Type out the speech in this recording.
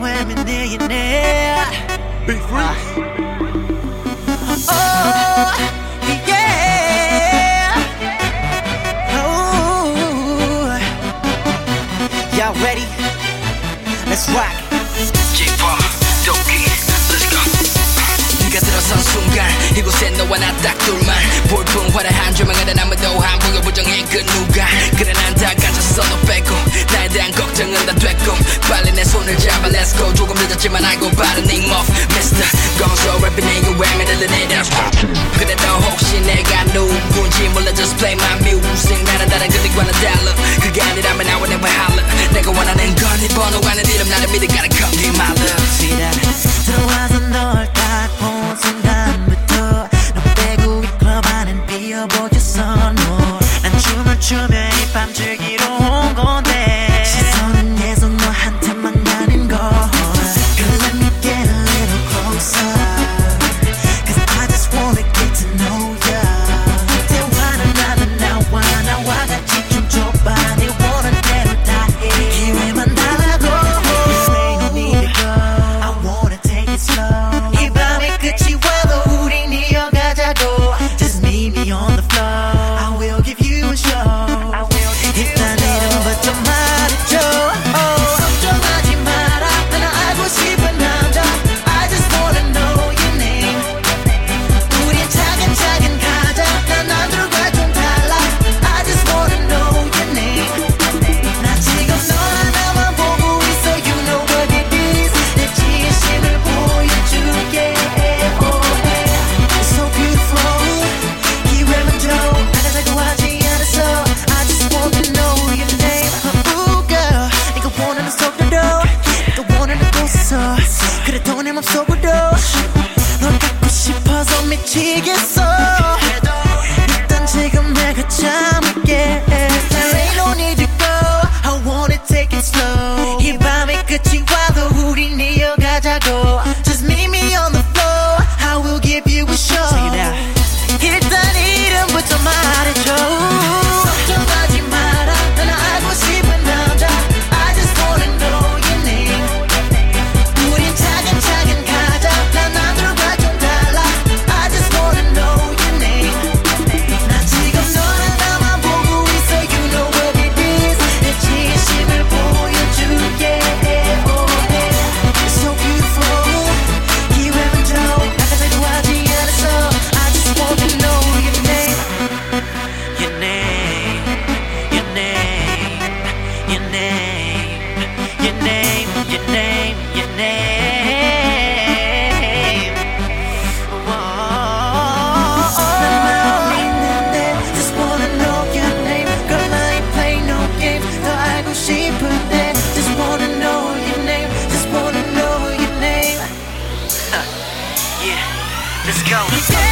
when we're millionaire. Be free. Oh, yeah. Oh, y'all ready? Let's rock. Jay Park, Doki, let's go. 네가 들어선 순간 이곳에 너와 나딱 둘. 미래에 대한 걱정은 다 됐고 빨리 내 손을 잡아 let's go 조금 늦었지만 알고 바른 name of Mr. Gonzo rapping in your way me 들린 내 dance 그래도 혹시 내가 누군지 몰라 just play my music 나는 다른 그들과는 달라 그게 아니라면 I would never holler 내가 원하는 건이 번호가는 이름 나를 믿어 gotta come be my love see that? 그래 돈의 맘속으로 널 갖고 싶어서 미치겠어. your name, your name, your name. Oh, oh. Just wanna know your name, girl. I ain't no games. 더 알고 싶은데, just wanna know your name, just wanna know your name. Yeah, let's go.